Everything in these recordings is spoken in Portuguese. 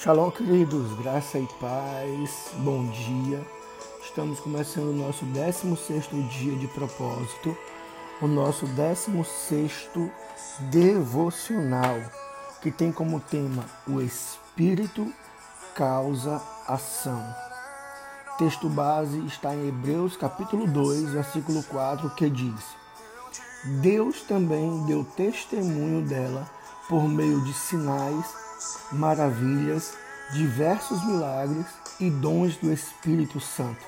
Shalom, queridos, graça e paz, bom dia. Estamos começando o nosso 16 dia de propósito, o nosso 16 devocional, que tem como tema o Espírito causa ação. Texto base está em Hebreus capítulo 2, versículo 4, que diz: Deus também deu testemunho dela por meio de sinais, maravilhas, diversos milagres e dons do Espírito Santo,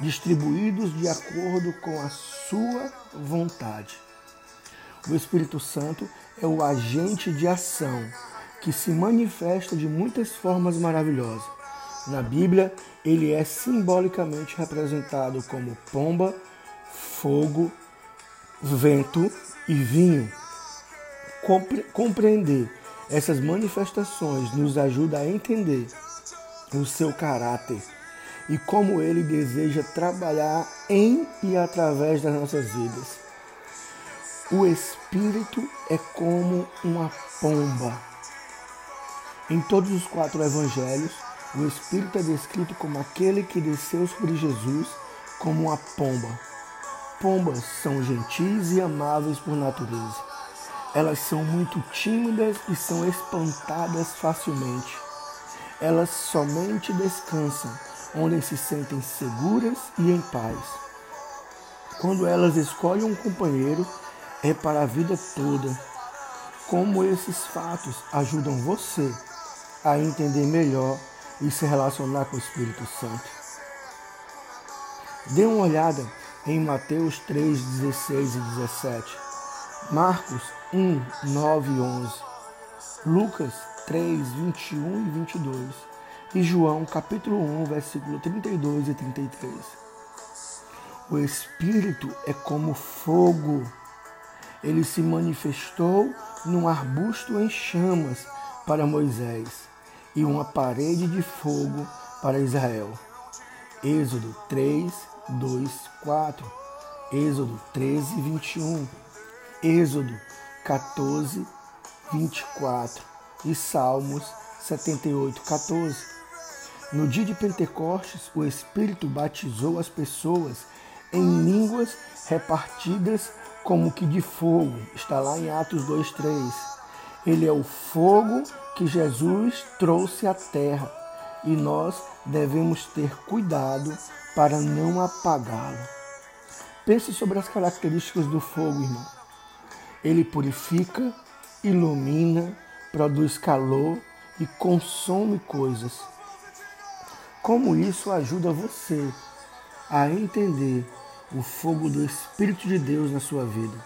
distribuídos de acordo com a sua vontade. O Espírito Santo é o agente de ação que se manifesta de muitas formas maravilhosas. Na Bíblia, ele é simbolicamente representado como pomba, fogo, vento e vinho. Compre compreender essas manifestações nos ajuda a entender o seu caráter e como ele deseja trabalhar em e através das nossas vidas. O Espírito é como uma pomba. Em todos os quatro evangelhos, o Espírito é descrito como aquele que desceu sobre Jesus como uma pomba. Pombas são gentis e amáveis por natureza. Elas são muito tímidas e são espantadas facilmente. Elas somente descansam onde se sentem seguras e em paz. Quando elas escolhem um companheiro, é para a vida toda. Como esses fatos ajudam você a entender melhor e se relacionar com o Espírito Santo. Dê uma olhada em Mateus 3, 16 e 17, Marcos 1, 9 e 11, Lucas 3, 21 e 22 e João capítulo 1, versículo 32 e 33. O Espírito é como fogo. Ele se manifestou num arbusto em chamas para Moisés e uma parede de fogo para Israel. Êxodo 3, 2, 4, Êxodo 13, 21, Êxodo 14, 24 e Salmos 78, 14. No dia de Pentecostes, o Espírito batizou as pessoas em línguas repartidas como que de fogo. Está lá em Atos 2, 3. Ele é o fogo que Jesus trouxe à terra e nós devemos ter cuidado para não apagá-lo. Pense sobre as características do fogo, irmão. Ele purifica, ilumina, produz calor e consome coisas. Como isso ajuda você a entender o fogo do Espírito de Deus na sua vida?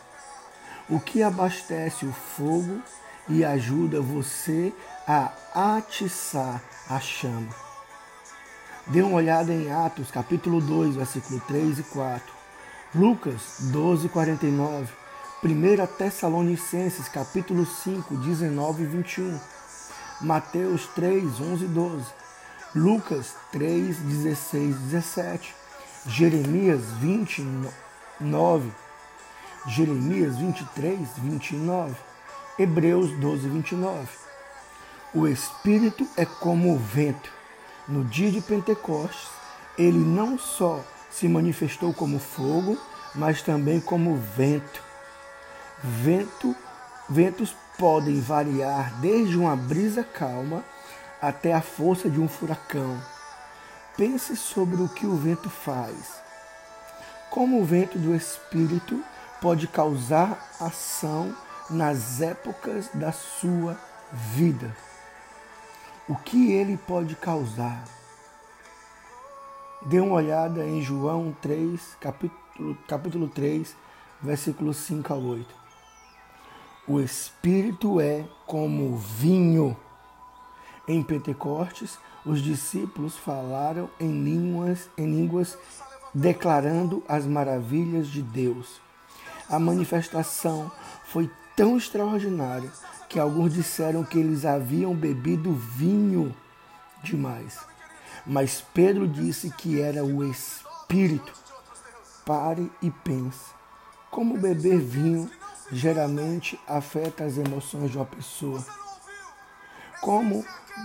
O que abastece o fogo e ajuda você a atiçar a chama? Dê uma olhada em Atos, capítulo 2, versículo 3 e 4. Lucas 12, 49. 1 Tessalonicenses, capítulo 5, 19 e 21. Mateus 3, 11 e 12. Lucas 3, 16 e 17. Jeremias 29. Jeremias 23, 29. Hebreus 12, 29. O Espírito é como o vento no dia de Pentecostes, ele não só se manifestou como fogo, mas também como vento. Vento, ventos podem variar desde uma brisa calma até a força de um furacão. Pense sobre o que o vento faz. Como o vento do Espírito pode causar ação nas épocas da sua vida o que ele pode causar. Dê uma olhada em João 3, capítulo, capítulo 3, versículos 5 a 8. O Espírito é como vinho. Em Pentecostes, os discípulos falaram em línguas, em línguas declarando as maravilhas de Deus. A manifestação foi tão extraordinária que alguns disseram que eles haviam bebido vinho demais. Mas Pedro disse que era o Espírito. Pare e pense. Como beber vinho geralmente afeta as emoções de uma pessoa. como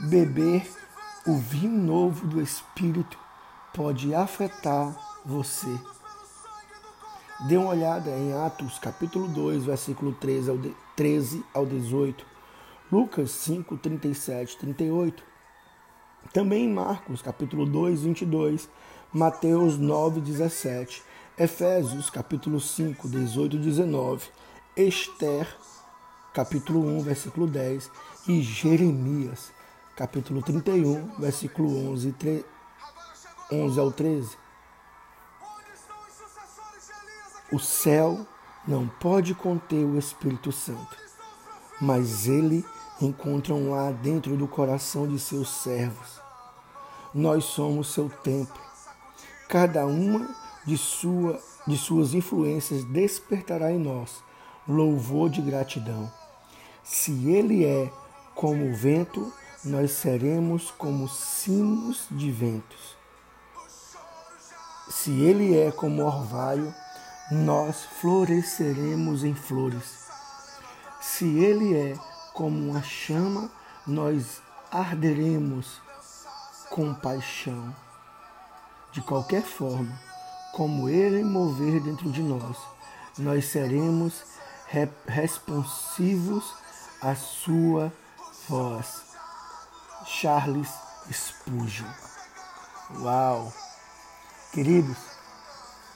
beber o vinho novo do Espírito pode afetar você. Dê uma olhada em Atos capítulo 2, versículo 13 ao, 13 ao 18. Lucas 5, 37, 38. Também em Marcos capítulo 2, 22. Mateus 9, 17. Efésios capítulo 5, 18 e 19. Esther capítulo 1, versículo 10. E Jeremias capítulo 31, versículo 11, 3, 11 ao 13. O céu não pode conter o Espírito Santo, mas ele encontra um lá dentro do coração de seus servos. Nós somos seu templo. Cada uma de, sua, de suas influências despertará em nós louvor de gratidão. Se ele é como o vento, nós seremos como sinos de ventos. Se ele é como orvalho, nós floresceremos em flores. Se ele é como uma chama, nós arderemos com paixão. De qualquer forma, como ele mover dentro de nós, nós seremos responsivos à sua voz. Charles Spurgeon. Uau! Queridos,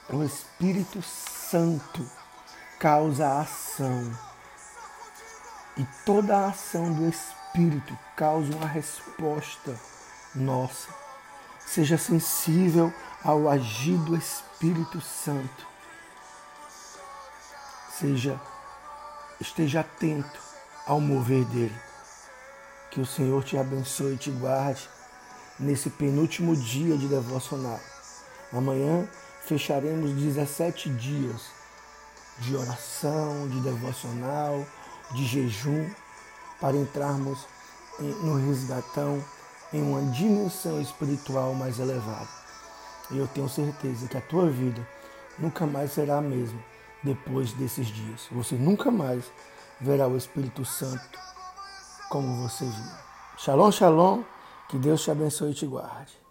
o Espírito Santo causa ação. E toda a ação do Espírito causa uma resposta nossa. Seja sensível ao agir do Espírito Santo. Seja esteja atento ao mover dele. Que o Senhor te abençoe e te guarde nesse penúltimo dia de devocional. Amanhã fecharemos 17 dias de oração, de devocional, de jejum, para entrarmos no resgatão em uma dimensão espiritual mais elevada. E eu tenho certeza que a tua vida nunca mais será a mesma depois desses dias. Você nunca mais verá o Espírito Santo como você viu. Shalom, shalom. Que Deus te abençoe e te guarde.